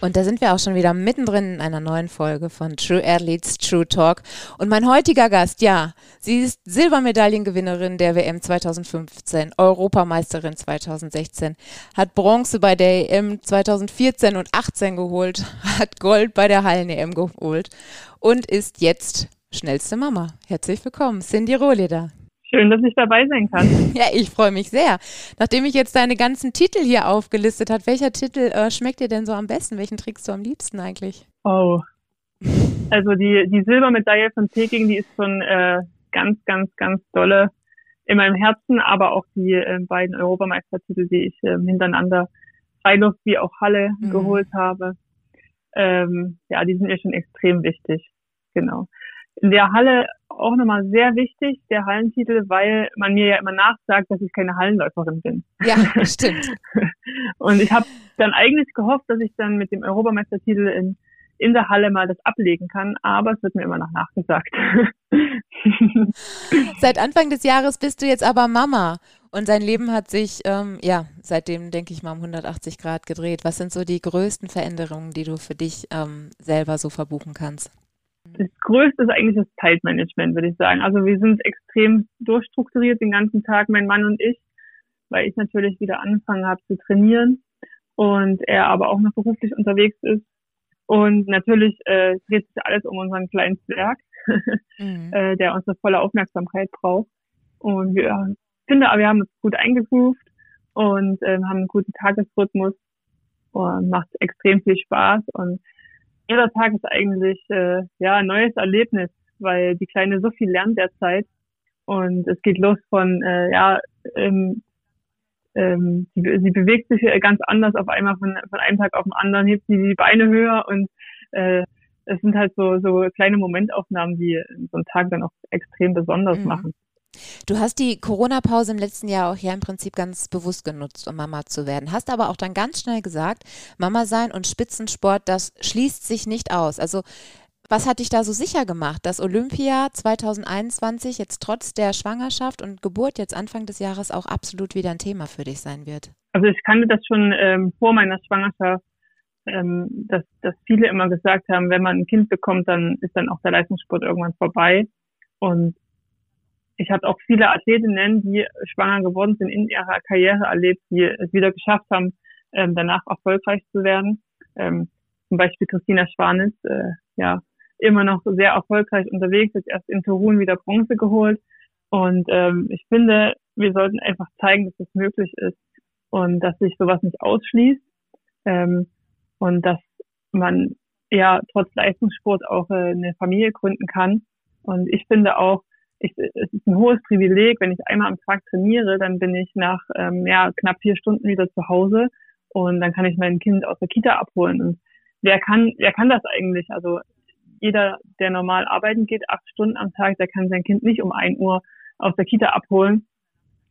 Und da sind wir auch schon wieder mittendrin in einer neuen Folge von True Athletes True Talk. Und mein heutiger Gast, ja, sie ist Silbermedaillengewinnerin der WM 2015, Europameisterin 2016, hat Bronze bei der EM 2014 und 18 geholt, hat Gold bei der Hallen-EM geholt und ist jetzt schnellste Mama. Herzlich willkommen, Cindy Rohleder. Schön, dass ich dabei sein kann. Ja, ich freue mich sehr. Nachdem ich jetzt deine ganzen Titel hier aufgelistet habe, welcher Titel äh, schmeckt dir denn so am besten? Welchen trägst du am liebsten eigentlich? Oh. Also die, die Silbermedaille von Peking, die ist schon äh, ganz, ganz, ganz dolle in meinem Herzen, aber auch die äh, beiden Europameistertitel, die ich äh, hintereinander Freiluft wie auch Halle mhm. geholt habe. Ähm, ja, die sind mir schon extrem wichtig. Genau in der Halle auch nochmal sehr wichtig, der Hallentitel, weil man mir ja immer nachsagt, dass ich keine Hallenläuferin bin. Ja, stimmt. und ich habe dann eigentlich gehofft, dass ich dann mit dem Europameistertitel in, in der Halle mal das ablegen kann, aber es wird mir immer noch nachgesagt. Seit Anfang des Jahres bist du jetzt aber Mama und dein Leben hat sich, ähm, ja, seitdem, denke ich mal, um 180 Grad gedreht. Was sind so die größten Veränderungen, die du für dich ähm, selber so verbuchen kannst? Das Größte ist eigentlich das Zeitmanagement, würde ich sagen. Also wir sind extrem durchstrukturiert den ganzen Tag, mein Mann und ich, weil ich natürlich wieder angefangen habe zu trainieren und er aber auch noch beruflich unterwegs ist. Und natürlich äh, dreht sich alles um unseren kleinen Zwerg, mhm. äh, der unsere volle Aufmerksamkeit braucht. Und wir finde, wir haben uns gut eingegroovt und äh, haben einen guten Tagesrhythmus und macht extrem viel Spaß und jeder Tag ist eigentlich äh, ja ein neues Erlebnis, weil die Kleine so viel lernt derzeit und es geht los von äh, ja ähm, ähm, sie, sie bewegt sich ganz anders auf einmal von, von einem Tag auf den anderen, hebt sie die Beine höher und äh, es sind halt so, so kleine Momentaufnahmen, die so einen Tag dann auch extrem besonders mhm. machen. Du hast die Corona-Pause im letzten Jahr auch ja im Prinzip ganz bewusst genutzt, um Mama zu werden. Hast aber auch dann ganz schnell gesagt, Mama sein und Spitzensport, das schließt sich nicht aus. Also was hat dich da so sicher gemacht, dass Olympia 2021 jetzt trotz der Schwangerschaft und Geburt jetzt Anfang des Jahres auch absolut wieder ein Thema für dich sein wird? Also ich kannte das schon ähm, vor meiner Schwangerschaft, ähm, dass, dass viele immer gesagt haben, wenn man ein Kind bekommt, dann ist dann auch der Leistungssport irgendwann vorbei. Und ich habe auch viele Athletinnen, die schwanger geworden sind, in ihrer Karriere erlebt, die es wieder geschafft haben, ähm, danach erfolgreich zu werden. Ähm, zum Beispiel Christina Schwanitz, äh, ja, immer noch sehr erfolgreich unterwegs, hat erst in Turun wieder Bronze geholt. Und ähm, ich finde, wir sollten einfach zeigen, dass es möglich ist und dass sich sowas nicht ausschließt ähm, und dass man ja trotz Leistungssport auch äh, eine Familie gründen kann. Und ich finde auch, ich, es ist ein hohes Privileg, wenn ich einmal am Tag trainiere, dann bin ich nach ähm, ja, knapp vier Stunden wieder zu Hause und dann kann ich mein Kind aus der Kita abholen. Und wer kann, wer kann das eigentlich? Also jeder, der normal arbeiten geht, acht Stunden am Tag, der kann sein Kind nicht um ein Uhr aus der Kita abholen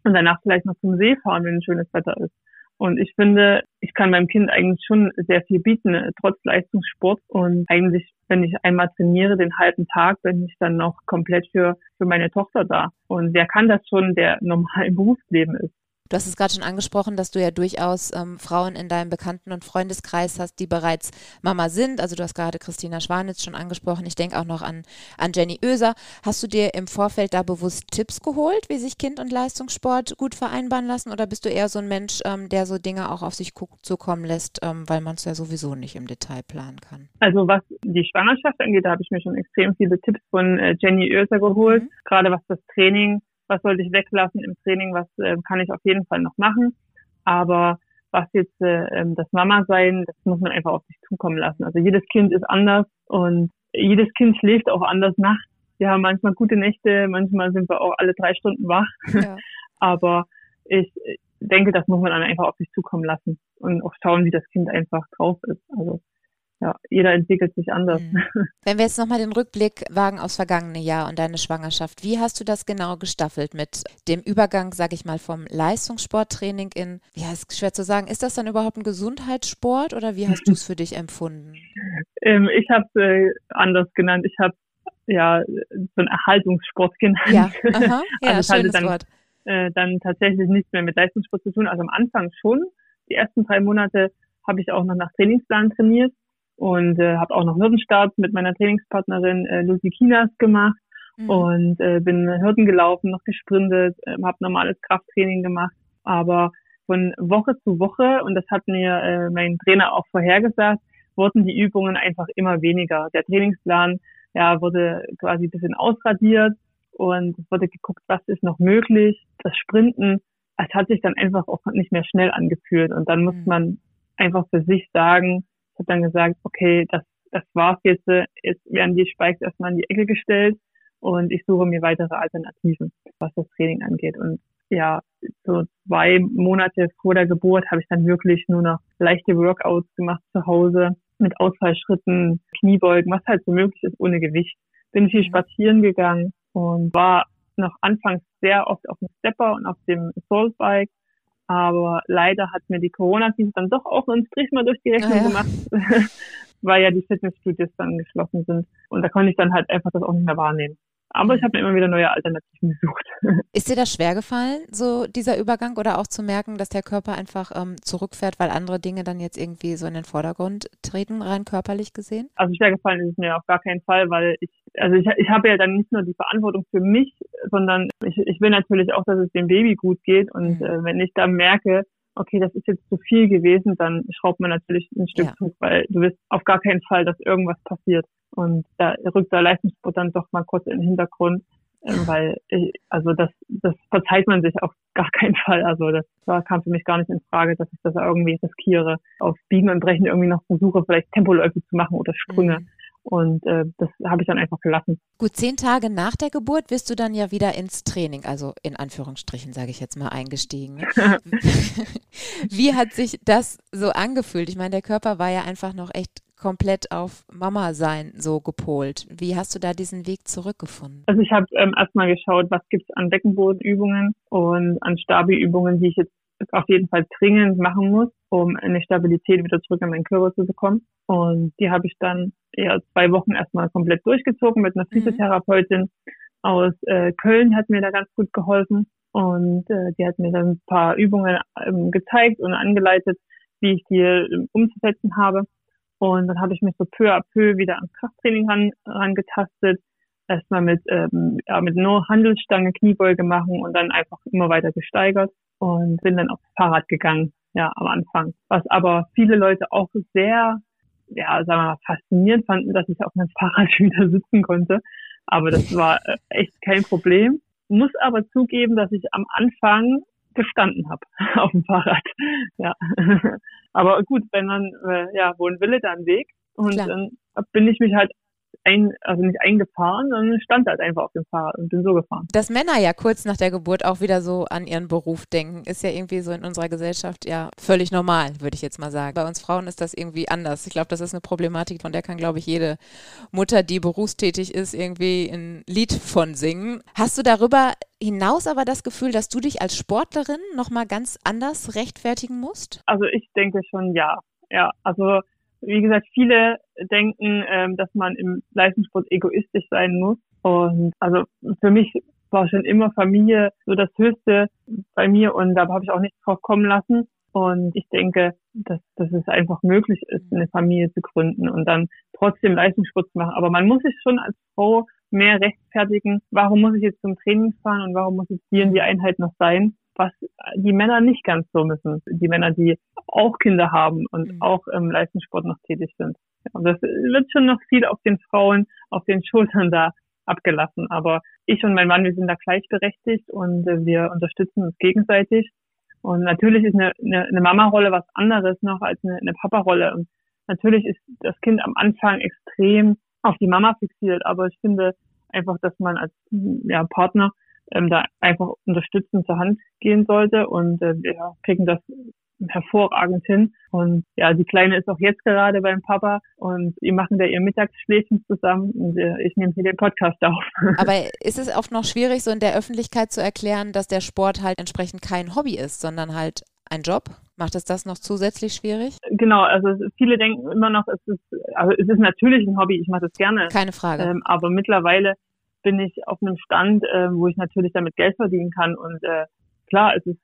und danach vielleicht noch zum See fahren, wenn schönes Wetter ist. Und ich finde, ich kann meinem Kind eigentlich schon sehr viel bieten, äh, trotz Leistungssport. Und eigentlich, wenn ich einmal trainiere, den halben Tag, bin ich dann noch komplett für, für meine Tochter da. Und wer kann das schon, der normal im Berufsleben ist? Du hast es gerade schon angesprochen, dass du ja durchaus ähm, Frauen in deinem Bekannten- und Freundeskreis hast, die bereits Mama sind. Also du hast gerade Christina Schwanitz schon angesprochen. Ich denke auch noch an, an Jenny Oeser. Hast du dir im Vorfeld da bewusst Tipps geholt, wie sich Kind und Leistungssport gut vereinbaren lassen? Oder bist du eher so ein Mensch, ähm, der so Dinge auch auf sich zukommen lässt, ähm, weil man es ja sowieso nicht im Detail planen kann? Also was die Schwangerschaft angeht, da habe ich mir schon extrem viele Tipps von äh, Jenny Oeser geholt. Mhm. Gerade was das Training was sollte ich weglassen im Training, was äh, kann ich auf jeden Fall noch machen. Aber was jetzt äh, ähm, das Mama sein, das muss man einfach auf sich zukommen lassen. Also jedes Kind ist anders und jedes Kind schläft auch anders nachts. Wir haben manchmal gute Nächte, manchmal sind wir auch alle drei Stunden wach. Ja. Aber ich denke, das muss man dann einfach auf sich zukommen lassen und auch schauen, wie das Kind einfach drauf ist. Also ja, jeder entwickelt sich anders. Mhm. Wenn wir jetzt nochmal den Rückblick wagen aufs vergangene Jahr und deine Schwangerschaft, wie hast du das genau gestaffelt mit dem Übergang, sag ich mal, vom Leistungssporttraining in, ja, ist schwer zu sagen, ist das dann überhaupt ein Gesundheitssport oder wie hast du es für dich empfunden? Ähm, ich habe es äh, anders genannt. Ich habe ja so einen Erhaltungssport genannt. Ja, Aha. ja also schönes dann, Wort. Äh, dann tatsächlich nichts mehr mit Leistungssport zu tun. Also am Anfang schon. Die ersten drei Monate habe ich auch noch nach Trainingsplan trainiert und äh, habe auch noch Hürdenstart mit meiner Trainingspartnerin äh, Lucy Kinas gemacht mhm. und äh, bin Hürden gelaufen, noch gesprintet, äh, habe normales Krafttraining gemacht, aber von Woche zu Woche und das hat mir äh, mein Trainer auch vorhergesagt, wurden die Übungen einfach immer weniger. Der Trainingsplan ja wurde quasi ein bisschen ausradiert und es wurde geguckt, was ist noch möglich. Das Sprinten, es hat sich dann einfach auch nicht mehr schnell angefühlt und dann muss mhm. man einfach für sich sagen, habe dann gesagt, okay, das, das war's jetzt. Jetzt werden die Spikes erstmal in die Ecke gestellt und ich suche mir weitere Alternativen, was das Training angeht. Und ja, so zwei Monate vor der Geburt habe ich dann wirklich nur noch leichte Workouts gemacht zu Hause mit Ausfallschritten, Kniebeugen, was halt so möglich ist ohne Gewicht. Bin viel mhm. spazieren gegangen und war noch anfangs sehr oft auf dem Stepper und auf dem Assault Bike aber leider hat mir die Corona-Krise dann doch auch einen Strich mal durch die Rechnung ah, ja. gemacht, weil ja die Fitnessstudios dann geschlossen sind. Und da konnte ich dann halt einfach das auch nicht mehr wahrnehmen. Aber ich habe mir immer wieder neue Alternativen gesucht. Ist dir das schwer gefallen, so dieser Übergang oder auch zu merken, dass der Körper einfach ähm, zurückfährt, weil andere Dinge dann jetzt irgendwie so in den Vordergrund treten, rein körperlich gesehen? Also schwer gefallen ist es mir auf gar keinen Fall, weil ich, also ich, ich habe ja dann nicht nur die Verantwortung für mich, sondern ich, ich will natürlich auch, dass es dem Baby gut geht. Und mhm. äh, wenn ich da merke, okay, das ist jetzt zu viel gewesen, dann schraubt man natürlich ein Stück ja. zurück, weil du wirst auf gar keinen Fall, dass irgendwas passiert. Und da rückt der Leistungssport dann doch mal kurz in den Hintergrund, äh, weil ich, also das, das verzeiht man sich auf gar keinen Fall. Also das war, kam für mich gar nicht in Frage, dass ich das irgendwie riskiere, auf Biegen und Brechen irgendwie noch versuche, vielleicht Tempoläufe zu machen oder Sprünge. Mhm. Und äh, das habe ich dann einfach gelassen. Gut, zehn Tage nach der Geburt wirst du dann ja wieder ins Training, also in Anführungsstrichen sage ich jetzt mal, eingestiegen. Wie hat sich das so angefühlt? Ich meine, der Körper war ja einfach noch echt komplett auf Mama sein so gepolt. Wie hast du da diesen Weg zurückgefunden? Also ich habe ähm, erstmal geschaut, was gibt es an Beckenbodenübungen und an Stabi-Übungen, die ich jetzt auf jeden Fall dringend machen muss, um eine Stabilität wieder zurück in meinen Körper zu bekommen. Und die habe ich dann ja zwei Wochen erstmal komplett durchgezogen mit einer mhm. Physiotherapeutin aus äh, Köln, hat mir da ganz gut geholfen. Und äh, die hat mir dann ein paar Übungen ähm, gezeigt und angeleitet, wie ich die ähm, umzusetzen habe. Und dann habe ich mich so peu à peu wieder ans Krafttraining ran, rangetastet. Erstmal mit, ähm, ja, mit nur Handelsstange, Kniebeuge machen und dann einfach immer weiter gesteigert und bin dann aufs Fahrrad gegangen, ja, am Anfang. Was aber viele Leute auch sehr, ja, sagen wir mal, faszinierend fanden, dass ich auf meinem Fahrrad wieder sitzen konnte. Aber das war äh, echt kein Problem. Muss aber zugeben, dass ich am Anfang gestanden habe auf dem Fahrrad. Ja. Aber gut, wenn man, äh, ja, wo ein Wille, dann Weg. Und Klar. dann bin ich mich halt ein, also nicht eingefahren, sondern stand halt einfach auf dem Fahrrad und bin so gefahren. Dass Männer ja kurz nach der Geburt auch wieder so an ihren Beruf denken, ist ja irgendwie so in unserer Gesellschaft ja völlig normal, würde ich jetzt mal sagen. Bei uns Frauen ist das irgendwie anders. Ich glaube, das ist eine Problematik, von der kann, glaube ich, jede Mutter, die berufstätig ist, irgendwie ein Lied von singen. Hast du darüber hinaus aber das Gefühl, dass du dich als Sportlerin nochmal ganz anders rechtfertigen musst? Also ich denke schon ja. Ja, also wie gesagt, viele denken, ähm, dass man im Leistungssport egoistisch sein muss. Und also für mich war schon immer Familie so das Höchste bei mir und da habe ich auch nichts drauf kommen lassen. Und ich denke, dass, dass es einfach möglich ist, eine Familie zu gründen und dann trotzdem Leistungssport zu machen. Aber man muss sich schon als Frau mehr rechtfertigen, warum muss ich jetzt zum Training fahren und warum muss jetzt hier in die Einheit noch sein? was die Männer nicht ganz so müssen. Die Männer, die auch Kinder haben und mhm. auch im Leistungssport noch tätig sind. Ja, das wird schon noch viel auf den Frauen, auf den Schultern da abgelassen. Aber ich und mein Mann, wir sind da gleichberechtigt und wir unterstützen uns gegenseitig. Und natürlich ist eine, eine, eine Mama-Rolle was anderes noch als eine, eine Papa-Rolle. Und natürlich ist das Kind am Anfang extrem auf die Mama fixiert, aber ich finde einfach, dass man als ja, Partner ähm, da einfach unterstützend zur Hand gehen sollte. Und äh, wir kriegen das hervorragend hin. Und ja, die Kleine ist auch jetzt gerade beim Papa und die machen da ihr Mittagsschläfchen zusammen und äh, ich nehme hier den Podcast auf. Aber ist es oft noch schwierig, so in der Öffentlichkeit zu erklären, dass der Sport halt entsprechend kein Hobby ist, sondern halt ein Job? Macht es das noch zusätzlich schwierig? Genau, also viele denken immer noch, es ist, also es ist natürlich ein Hobby, ich mache das gerne. Keine Frage. Ähm, aber mittlerweile bin ich auf einem Stand, äh, wo ich natürlich damit Geld verdienen kann und äh, klar, es ist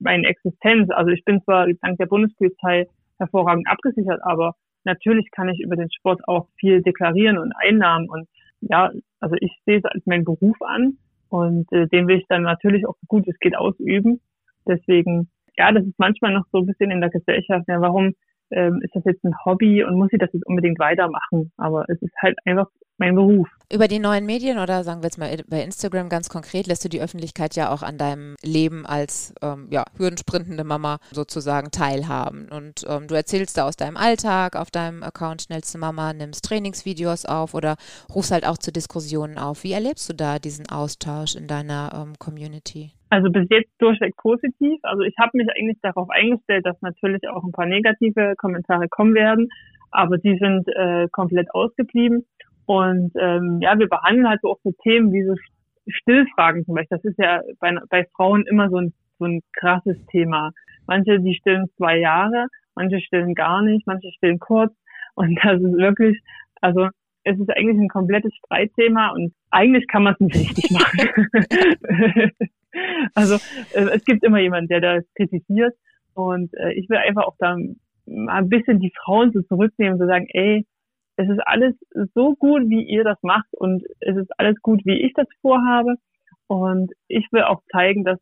meine Existenz. Also ich bin zwar dank der Bundespolizei hervorragend abgesichert, aber natürlich kann ich über den Sport auch viel deklarieren und Einnahmen und ja, also ich sehe es als meinen Beruf an und äh, den will ich dann natürlich auch so gut es geht ausüben. Deswegen, ja, das ist manchmal noch so ein bisschen in der Gesellschaft, ja, warum ähm, ist das jetzt ein Hobby und muss ich das jetzt unbedingt weitermachen? Aber es ist halt einfach mein Beruf. Über die neuen Medien oder sagen wir jetzt mal bei Instagram ganz konkret, lässt du die Öffentlichkeit ja auch an deinem Leben als ähm, ja, hürdensprintende Mama sozusagen teilhaben. Und ähm, du erzählst da aus deinem Alltag auf deinem Account Schnellste Mama, nimmst Trainingsvideos auf oder rufst halt auch zu Diskussionen auf. Wie erlebst du da diesen Austausch in deiner ähm, Community? Also bis jetzt durchweg positiv. Also ich habe mich eigentlich darauf eingestellt, dass natürlich auch ein paar negative Kommentare kommen werden, aber die sind äh, komplett ausgeblieben. Und ähm, ja, wir behandeln halt so auch so Themen wie so Stillfragen zum Beispiel. Das ist ja bei, bei Frauen immer so ein, so ein krasses Thema. Manche, die stillen zwei Jahre, manche stillen gar nicht, manche stillen kurz. Und das ist wirklich, also es ist eigentlich ein komplettes Streitthema und eigentlich kann man es nicht richtig machen. also äh, es gibt immer jemanden, der das kritisiert und äh, ich will einfach auch da mal ein bisschen die Frauen so zurücknehmen und so sagen, ey, es ist alles so gut, wie ihr das macht und es ist alles gut, wie ich das vorhabe. Und ich will auch zeigen, dass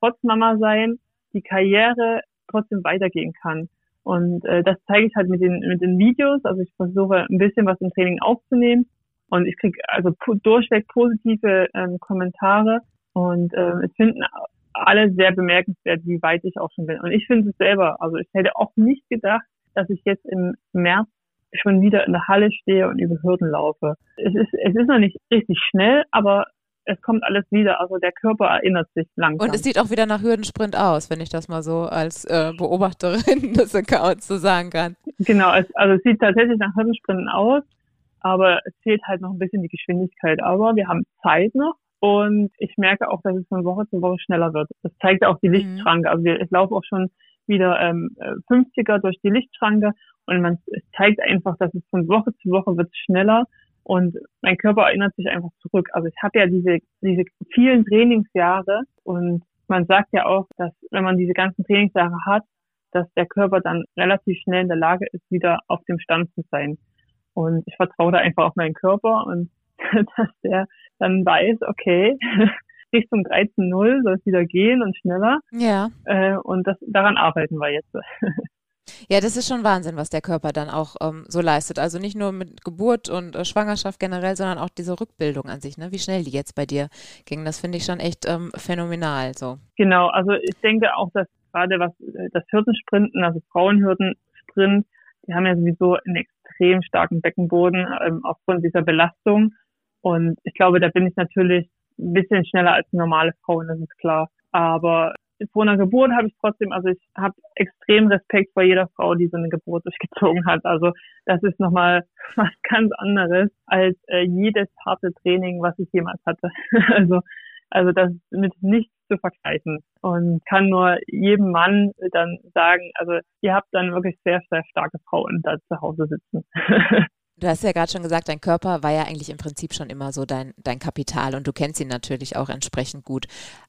trotz Mama sein die Karriere trotzdem weitergehen kann. Und äh, das zeige ich halt mit den, mit den Videos. Also ich versuche ein bisschen was im Training aufzunehmen. Und ich kriege also durchweg positive ähm, Kommentare. Und ähm, es finden alle sehr bemerkenswert, wie weit ich auch schon bin. Und ich finde es selber, also ich hätte auch nicht gedacht, dass ich jetzt im März schon wieder in der Halle stehe und über Hürden laufe. Es ist, es ist noch nicht richtig schnell, aber es kommt alles wieder. Also der Körper erinnert sich langsam. Und es sieht auch wieder nach Hürdensprint aus, wenn ich das mal so als äh, Beobachterin des Accounts so sagen kann. Genau, es, also es sieht tatsächlich nach Hürdensprinten aus, aber es fehlt halt noch ein bisschen die Geschwindigkeit. Aber wir haben Zeit noch. Und ich merke auch, dass es von Woche zu Woche schneller wird. Das zeigt auch die mhm. Lichtschranke. Also ich laufe auch schon wieder ähm, 50er durch die Lichtschranke und man zeigt einfach, dass es von Woche zu Woche wird schneller und mein Körper erinnert sich einfach zurück. Also ich habe ja diese, diese vielen Trainingsjahre und man sagt ja auch, dass wenn man diese ganzen Trainingsjahre hat, dass der Körper dann relativ schnell in der Lage ist, wieder auf dem Stand zu sein. Und ich vertraue da einfach auf meinen Körper und dass der dann weiß, okay, Richtung 13.0 soll es wieder gehen und schneller. Ja. Äh, und das, daran arbeiten wir jetzt. Ja, das ist schon Wahnsinn, was der Körper dann auch ähm, so leistet. Also nicht nur mit Geburt und äh, Schwangerschaft generell, sondern auch diese Rückbildung an sich, ne? Wie schnell die jetzt bei dir ging, das finde ich schon echt ähm, phänomenal. So. Genau, also ich denke auch, dass gerade was äh, das Hürdensprinten, also Frauenhürdensprint, die haben ja sowieso einen extrem starken Beckenboden ähm, aufgrund dieser Belastung. Und ich glaube, da bin ich natürlich ein bisschen schneller als normale Frauen, das ist klar. Aber vor einer Geburt habe ich trotzdem, also ich habe extrem Respekt vor jeder Frau, die so eine Geburt durchgezogen hat. Also das ist nochmal was ganz anderes als äh, jedes harte Training, was ich jemals hatte. also also das ist mit nichts zu vergleichen und kann nur jedem Mann dann sagen, also ihr habt dann wirklich sehr, sehr starke Frauen da zu Hause sitzen. Du hast ja gerade schon gesagt, dein Körper war ja eigentlich im Prinzip schon immer so dein, dein Kapital und du kennst ihn natürlich auch entsprechend gut.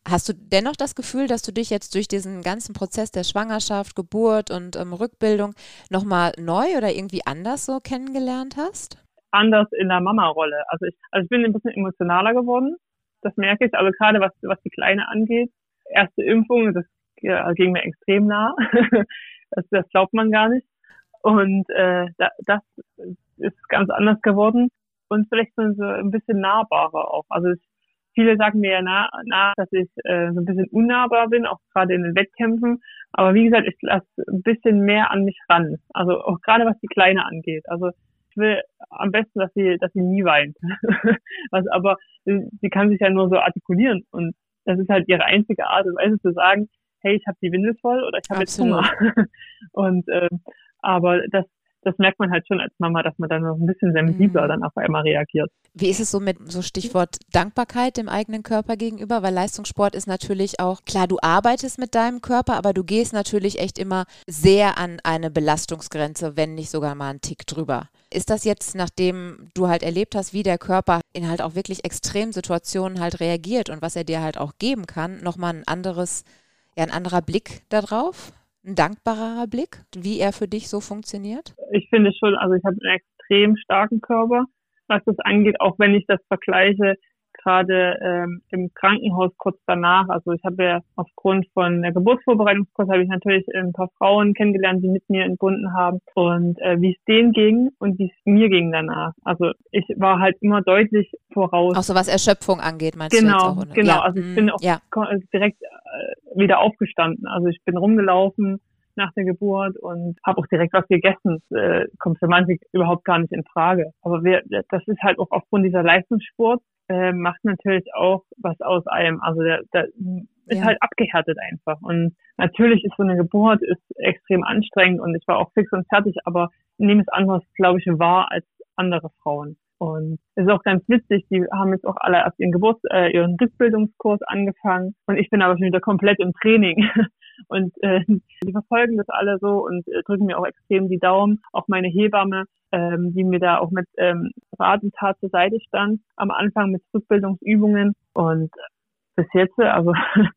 Hast du dennoch das Gefühl, dass du dich jetzt durch diesen ganzen Prozess der Schwangerschaft, Geburt und ähm, Rückbildung nochmal neu oder irgendwie anders so kennengelernt hast? Anders in der Mama-Rolle. Also ich, also ich bin ein bisschen emotionaler geworden. Das merke ich. Also gerade was, was die Kleine angeht. Erste Impfung, das ja, ging mir extrem nah. das, das glaubt man gar nicht. Und äh, da, das ist ganz anders geworden und vielleicht so ein bisschen nahbarer auch. Also es, viele sagen mir ja nach, nach dass ich äh, so ein bisschen unnahbar bin, auch gerade in den Wettkämpfen. Aber wie gesagt, ich lasse ein bisschen mehr an mich ran. Also auch gerade was die Kleine angeht. Also ich will am besten, dass sie, dass sie nie weint. was aber sie kann sich ja nur so artikulieren und das ist halt ihre einzige Art und Weise zu sagen, hey, ich habe die Windel voll oder ich habe jetzt Hunger. Und ähm, aber das das merkt man halt schon als Mama, dass man dann noch ein bisschen sensibler mhm. dann auf einmal reagiert. Wie ist es so mit so Stichwort Dankbarkeit dem eigenen Körper gegenüber? Weil Leistungssport ist natürlich auch, klar, du arbeitest mit deinem Körper, aber du gehst natürlich echt immer sehr an eine Belastungsgrenze, wenn nicht sogar mal einen Tick drüber. Ist das jetzt, nachdem du halt erlebt hast, wie der Körper in halt auch wirklich Extremsituationen halt reagiert und was er dir halt auch geben kann, nochmal ein anderes, ja, ein anderer Blick darauf? Ein dankbarer Blick, wie er für dich so funktioniert? Ich finde schon, also ich habe einen extrem starken Körper, was das angeht, auch wenn ich das vergleiche gerade ähm, im Krankenhaus kurz danach. Also ich habe ja aufgrund von der Geburtsvorbereitungskurs habe ich natürlich ein paar Frauen kennengelernt, die mit mir entbunden haben und äh, wie es denen ging und wie es mir ging danach. Also ich war halt immer deutlich voraus. Auch so was Erschöpfung angeht, meinst genau, du jetzt auch? Genau, ja. also ich bin auch ja. direkt äh, wieder aufgestanden. Also ich bin rumgelaufen nach der Geburt und habe auch direkt was gegessen. Das, äh, kommt für manche überhaupt gar nicht in Frage. Aber wir, das ist halt auch aufgrund dieser Leistungssport äh, macht natürlich auch was aus einem. Also der, der ist ja. halt abgehärtet einfach. Und natürlich ist so eine Geburt ist extrem anstrengend und ich war auch fix und fertig, aber nehme es anders, glaube ich, wahr als andere Frauen. Und es ist auch ganz witzig, die haben jetzt auch alle erst ihren Geburts-, äh, ihren Rückbildungskurs angefangen und ich bin aber schon wieder komplett im Training. Und äh, die verfolgen das alle so und äh, drücken mir auch extrem die Daumen. Auch meine Hebamme, ähm, die mir da auch mit ähm, Rat und Tat zur Seite stand, am Anfang mit Rückbildungsübungen. Und bis jetzt, also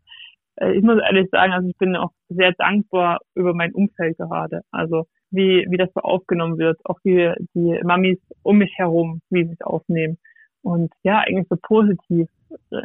äh, ich muss ehrlich sagen, also ich bin auch sehr dankbar über mein Umfeld gerade. Also wie, wie das so aufgenommen wird, auch die, die Mamis um mich herum, wie sie es aufnehmen. Und ja, eigentlich so positiv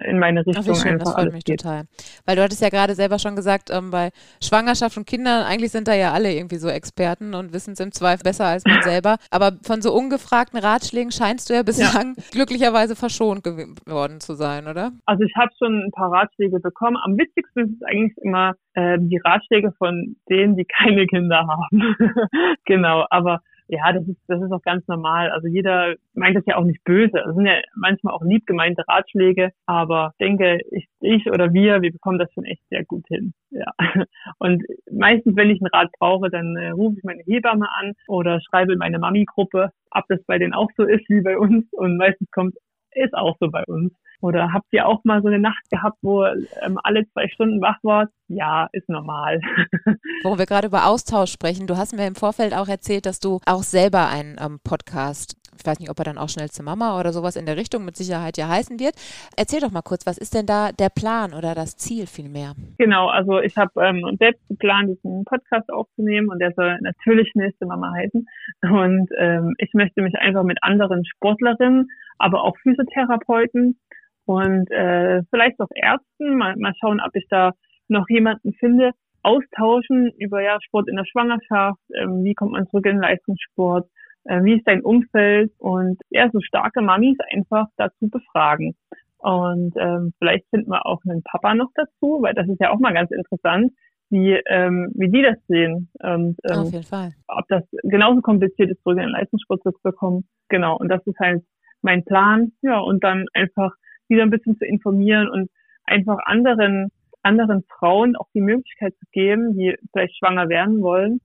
in meine Richtung Ach, schön, einfach das freut mich geht. total. Weil du hattest ja gerade selber schon gesagt, ähm, bei Schwangerschaft und Kindern, eigentlich sind da ja alle irgendwie so Experten und wissen es im Zweifel besser als man selber. Aber von so ungefragten Ratschlägen scheinst du ja bislang ja. glücklicherweise verschont geworden zu sein, oder? Also ich habe schon ein paar Ratschläge bekommen. Am wichtigsten ist es eigentlich immer äh, die Ratschläge von denen, die keine Kinder haben. genau, aber ja, das ist, das ist auch ganz normal. Also jeder meint das ja auch nicht böse. Das sind ja manchmal auch lieb gemeinte Ratschläge, aber denke, ich, ich oder wir, wir bekommen das schon echt sehr gut hin. Ja. Und meistens, wenn ich einen Rat brauche, dann äh, rufe ich meine Hebamme an oder schreibe in meine Mami-Gruppe, ob das bei denen auch so ist wie bei uns. Und meistens kommt, ist auch so bei uns. Oder habt ihr auch mal so eine Nacht gehabt, wo ähm, alle zwei Stunden wach wart? Ja, ist normal. Wo wir gerade über Austausch sprechen, du hast mir im Vorfeld auch erzählt, dass du auch selber einen ähm, Podcast, ich weiß nicht, ob er dann auch schnell zur Mama oder sowas in der Richtung mit Sicherheit ja heißen wird. Erzähl doch mal kurz, was ist denn da der Plan oder das Ziel vielmehr? Genau, also ich habe ähm, selbst geplant, diesen Podcast aufzunehmen und der soll natürlich nächste Mama heißen. Und ähm, ich möchte mich einfach mit anderen Sportlerinnen, aber auch Physiotherapeuten und äh, vielleicht auch Ärzten, mal, mal schauen, ob ich da noch jemanden finde, austauschen über ja Sport in der Schwangerschaft, ähm, wie kommt man zurück in den Leistungssport, wie ist dein Umfeld und ja, so starke Mamis einfach dazu befragen. Und ähm, vielleicht finden wir auch einen Papa noch dazu, weil das ist ja auch mal ganz interessant, wie, ähm, wie die das sehen. Und, ähm, Auf jeden Fall. Ob das genauso kompliziert ist, zurück in den Leistungssport zu bekommen. Genau, und das ist halt mein Plan. Ja, und dann einfach wieder ein bisschen zu informieren und einfach anderen, anderen Frauen auch die Möglichkeit zu geben, die vielleicht schwanger werden wollen,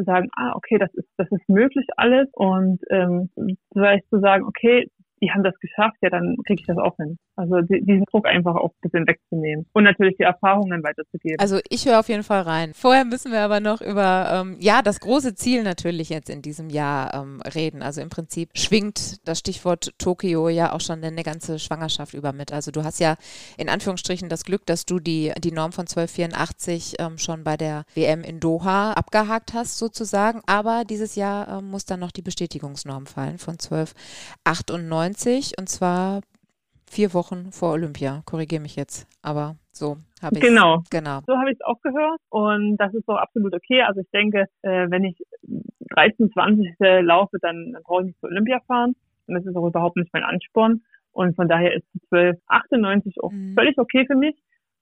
zu sagen, ah, okay, das ist, das ist möglich alles. Und ähm, vielleicht zu sagen, okay, die haben das geschafft, ja, dann kriege ich das auch hin. Also diesen Druck einfach auch ein bisschen wegzunehmen und natürlich die Erfahrungen weiterzugeben. Also ich höre auf jeden Fall rein. Vorher müssen wir aber noch über, ähm, ja, das große Ziel natürlich jetzt in diesem Jahr ähm, reden. Also im Prinzip schwingt das Stichwort Tokio ja auch schon eine ganze Schwangerschaft über mit. Also du hast ja in Anführungsstrichen das Glück, dass du die, die Norm von 1284 ähm, schon bei der WM in Doha abgehakt hast sozusagen. Aber dieses Jahr ähm, muss dann noch die Bestätigungsnorm fallen von 1298 1990 und zwar vier Wochen vor Olympia. Korrigiere mich jetzt, aber so habe ich Genau. genau. So habe ich es auch gehört und das ist so absolut okay. Also ich denke, äh, wenn ich 13, 20 laufe, dann, brauche ich nicht zur Olympia fahren und das ist auch überhaupt nicht mein Ansporn und von daher ist die 1298 auch mhm. völlig okay für mich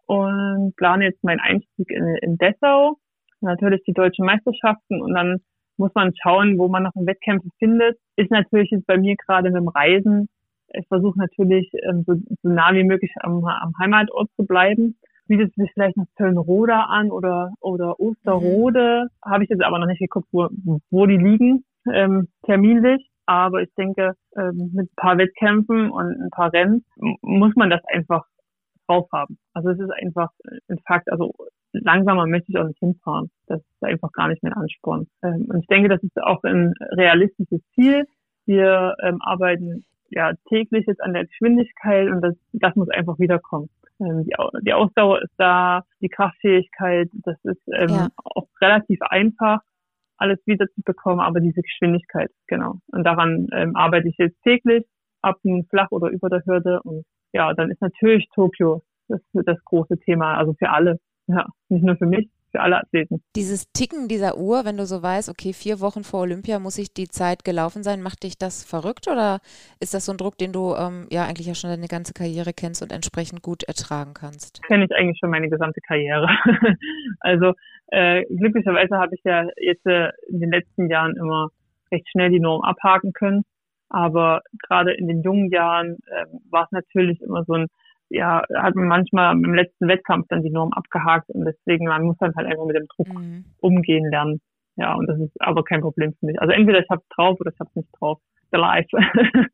und plane jetzt meinen Einstieg in, in Dessau, natürlich die deutschen Meisterschaften und dann muss man schauen, wo man noch Wettkämpfe findet. Ist natürlich jetzt bei mir gerade mit dem Reisen. Ich versuche natürlich ähm, so, so nah wie möglich am, am Heimatort zu bleiben. bietet sich vielleicht noch Zöllenroda an oder, oder Osterrode. Mhm. Habe ich jetzt aber noch nicht geguckt, wo, wo die liegen, ähm, terminlich. Aber ich denke, ähm, mit ein paar Wettkämpfen und ein paar Rennen muss man das einfach drauf haben. Also es ist einfach ein Fakt. Also langsamer möchte ich auch nicht hinfahren. Das ist einfach gar nicht mein Ansporn. Ähm, und ich denke, das ist auch ein realistisches Ziel. Wir ähm, arbeiten ja täglich jetzt an der Geschwindigkeit und das, das muss einfach wiederkommen. Ähm, die, die Ausdauer ist da, die Kraftfähigkeit, das ist ähm, ja. auch relativ einfach, alles wieder zu bekommen, aber diese Geschwindigkeit, genau. Und daran ähm, arbeite ich jetzt täglich, ab dem Flach oder über der Hürde und ja, dann ist natürlich Tokio das, das große Thema, also für alle, ja, nicht nur für mich, für alle Athleten. Dieses Ticken dieser Uhr, wenn du so weißt, okay, vier Wochen vor Olympia muss ich die Zeit gelaufen sein, macht dich das verrückt oder ist das so ein Druck, den du ähm, ja eigentlich ja schon deine ganze Karriere kennst und entsprechend gut ertragen kannst? Kenne ich eigentlich schon meine gesamte Karriere. also äh, glücklicherweise habe ich ja jetzt äh, in den letzten Jahren immer recht schnell die Norm abhaken können. Aber gerade in den jungen Jahren äh, war es natürlich immer so ein ja, hat man manchmal im letzten Wettkampf dann die Norm abgehakt und deswegen, man muss dann halt einfach mit dem Druck mhm. umgehen lernen. Ja, und das ist aber kein Problem für mich. Also entweder ich hab's drauf oder ich hab's nicht drauf. The life.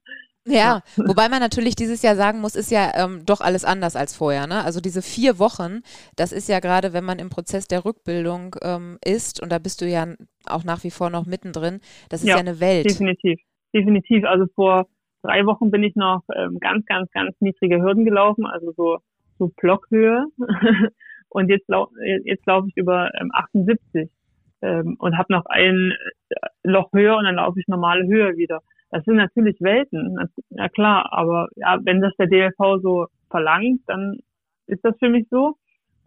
Ja, wobei man natürlich dieses Jahr sagen muss, ist ja ähm, doch alles anders als vorher. Ne? Also diese vier Wochen, das ist ja gerade, wenn man im Prozess der Rückbildung ähm, ist, und da bist du ja auch nach wie vor noch mittendrin, das ist ja, ja eine Welt. Definitiv, definitiv. Also vor drei Wochen bin ich noch ähm, ganz, ganz, ganz niedrige Hürden gelaufen, also so, so Blockhöhe. und jetzt, lau jetzt laufe ich über ähm, 78 ähm, und habe noch ein äh, Loch höher und dann laufe ich normale Höhe wieder. Das sind natürlich Welten, ja klar, aber ja, wenn das der DLV so verlangt, dann ist das für mich so.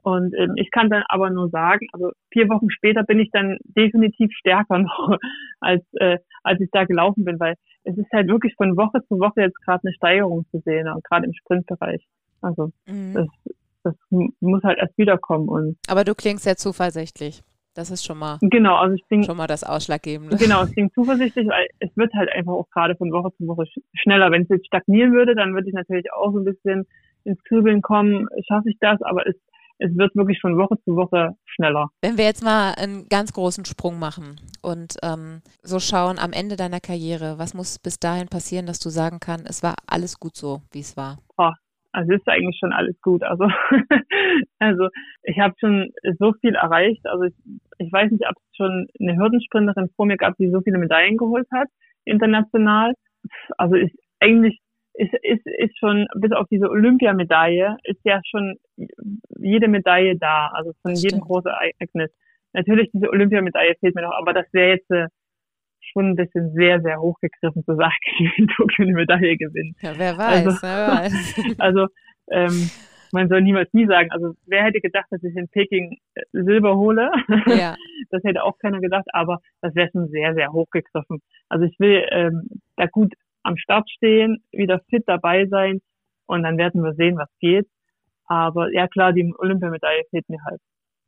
Und ähm, ich kann dann aber nur sagen, also vier Wochen später bin ich dann definitiv stärker noch, als, äh, als ich da gelaufen bin, weil es ist halt wirklich von Woche zu Woche jetzt gerade eine Steigerung zu sehen, gerade im Sprintbereich. Also mhm. das, das muss halt erst wiederkommen. Und aber du klingst sehr zuversichtlich. Das ist schon mal, genau, also ich bin, schon mal das Ausschlaggebende. Genau, ich bin zuversichtlich, weil es wird halt einfach auch gerade von Woche zu Woche schneller. Wenn es jetzt stagnieren würde, dann würde ich natürlich auch so ein bisschen ins Grübeln kommen, schaffe ich das, aber es es wird wirklich von Woche zu Woche schneller. Wenn wir jetzt mal einen ganz großen Sprung machen und ähm, so schauen am Ende deiner Karriere, was muss bis dahin passieren, dass du sagen kannst, es war alles gut so, wie es war? Oh, also ist eigentlich schon alles gut. Also, also ich habe schon so viel erreicht. Also ich, ich weiß nicht, ob es schon eine Hürdensprinterin vor mir gab, die so viele Medaillen geholt hat, international. Also ich eigentlich ist, ist, ist schon, bis auf diese Olympiamedaille, ist ja schon jede Medaille da, also von das jedem großen Ereignis. Natürlich, diese Olympiamedaille fehlt mir noch, aber das wäre jetzt äh, schon ein bisschen sehr, sehr hochgegriffen zu sagen, ich will Tokio eine Medaille gewinnen. Ja, wer weiß, also, wer weiß. Also, ähm, man soll niemals nie sagen, also wer hätte gedacht, dass ich in Peking äh, Silber hole? Ja. Das hätte auch keiner gedacht, aber das wäre schon sehr, sehr hochgegriffen. Also ich will ähm, da gut am Start stehen, wieder fit dabei sein und dann werden wir sehen, was geht. Aber ja klar, die Olympiamedaille fehlt mir halt.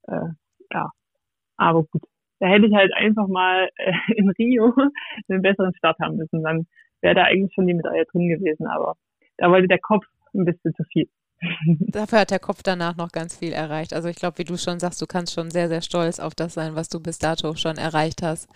Äh, ja, aber gut. Da hätte ich halt einfach mal äh, in Rio einen besseren Start haben müssen. Dann wäre da eigentlich schon die Medaille drin gewesen. Aber da wollte der Kopf ein bisschen zu viel. Dafür hat der Kopf danach noch ganz viel erreicht. Also ich glaube, wie du schon sagst, du kannst schon sehr, sehr stolz auf das sein, was du bis dato schon erreicht hast.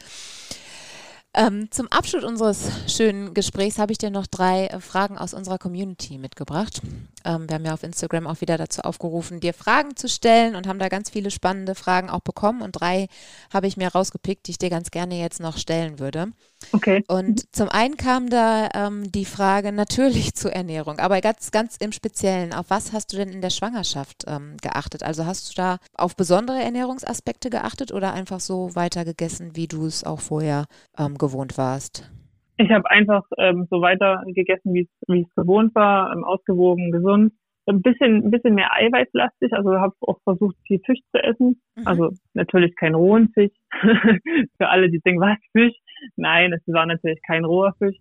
Ähm, zum Abschluss unseres schönen Gesprächs habe ich dir noch drei äh, Fragen aus unserer Community mitgebracht. Ähm, wir haben ja auf Instagram auch wieder dazu aufgerufen, dir Fragen zu stellen und haben da ganz viele spannende Fragen auch bekommen. Und drei habe ich mir rausgepickt, die ich dir ganz gerne jetzt noch stellen würde. Okay. Und zum einen kam da ähm, die Frage natürlich zur Ernährung, aber ganz, ganz im Speziellen, auf was hast du denn in der Schwangerschaft ähm, geachtet? Also hast du da auf besondere Ernährungsaspekte geachtet oder einfach so weiter gegessen, wie du es auch vorher ähm, gewohnt warst? Ich habe einfach ähm, so weiter gegessen, wie es gewohnt war, ähm, ausgewogen, gesund ein bisschen, ein bisschen mehr eiweißlastig, also habe auch versucht, viel Fisch zu essen. Mhm. Also natürlich kein rohen Fisch. Für alle, die denken, was Fisch? Nein, es war natürlich kein roher Fisch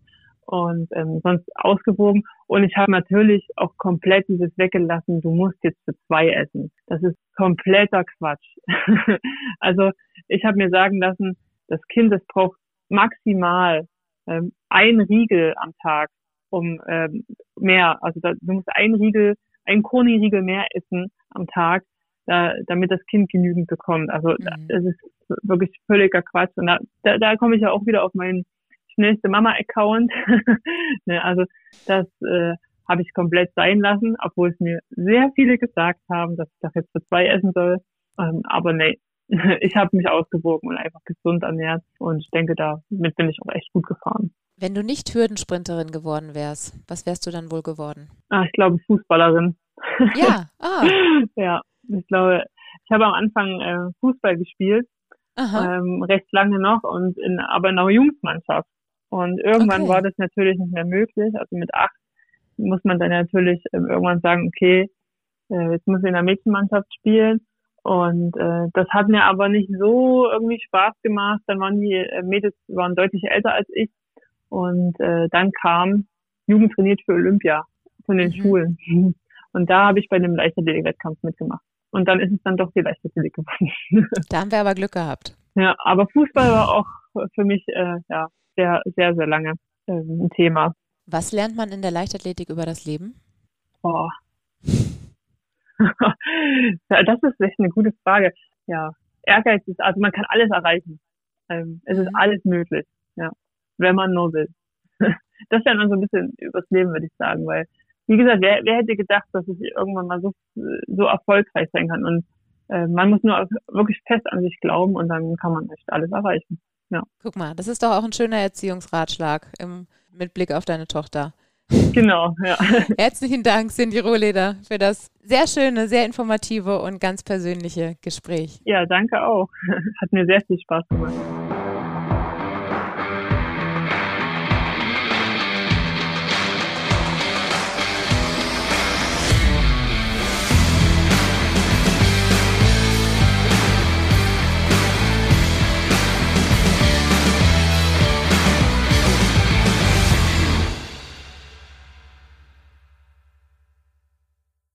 und ähm, sonst ausgewogen. Und ich habe natürlich auch komplett dieses weggelassen, du musst jetzt für zwei essen. Das ist kompletter Quatsch. also ich habe mir sagen lassen, das Kind, das braucht maximal ähm, ein Riegel am Tag, um ähm, mehr. Also da, du musst ein Riegel ein Kroniriegel mehr essen am Tag, da, damit das Kind genügend bekommt. Also Mhm. es ist wirklich völliger Quatsch. Und da, da, da komme ich ja auch wieder auf meinen schnellste Mama-Account. ne, also das äh, habe ich komplett sein lassen, obwohl es mir sehr viele gesagt haben, dass ich das jetzt für zwei essen soll. Ähm, aber nee, ich habe mich ausgewogen und einfach gesund ernährt und ich denke, damit bin ich auch echt gut gefahren. Wenn du nicht Hürdensprinterin geworden wärst, was wärst du dann wohl geworden? Ah, ich glaube Fußballerin. Ja, ah, ja, ich glaube, ich habe am Anfang äh, Fußball gespielt, ähm, recht lange noch und in, aber in einer Jungsmannschaft. Und irgendwann Okay. war das natürlich nicht mehr möglich. Also mit acht muss man dann natürlich ähm, irgendwann sagen, okay, äh, jetzt muss ich in der Mädchenmannschaft spielen. Und äh, das hat mir aber nicht so irgendwie Spaß gemacht. Dann waren die äh, Mädels waren deutlich älter als ich. Und äh, dann kam Jugend trainiert für Olympia von den Mhm. Schulen. Und da habe ich bei dem Leichtathletik-Wettkampf mitgemacht. Und dann ist es dann doch die Leichtathletik geworden. Da haben wir aber Glück gehabt. Ja, aber Fußball war auch für mich äh, ja sehr, sehr, sehr lange ähm, ein Thema. Was lernt man in der Leichtathletik über das Leben? Boah. Ja, das ist echt eine gute Frage. Ja, Ehrgeiz ist, also man kann alles erreichen. Ähm, es ist Mhm. alles möglich, ja, wenn man nur will. Das lernt man so ein bisschen übers Leben, würde ich sagen, weil, wie gesagt, wer, wer hätte gedacht, dass ich irgendwann mal so, so erfolgreich sein kann und äh, man muss nur wirklich fest an sich glauben und dann kann man echt alles erreichen. Guck mal, das ist doch auch ein schöner Erziehungsratschlag im, mit Blick auf deine Tochter. Genau, ja. Herzlichen Dank, Cindy Rohleder, für das sehr schöne, sehr informative und ganz persönliche Gespräch. Ja, danke auch. Hat mir sehr viel Spaß gemacht.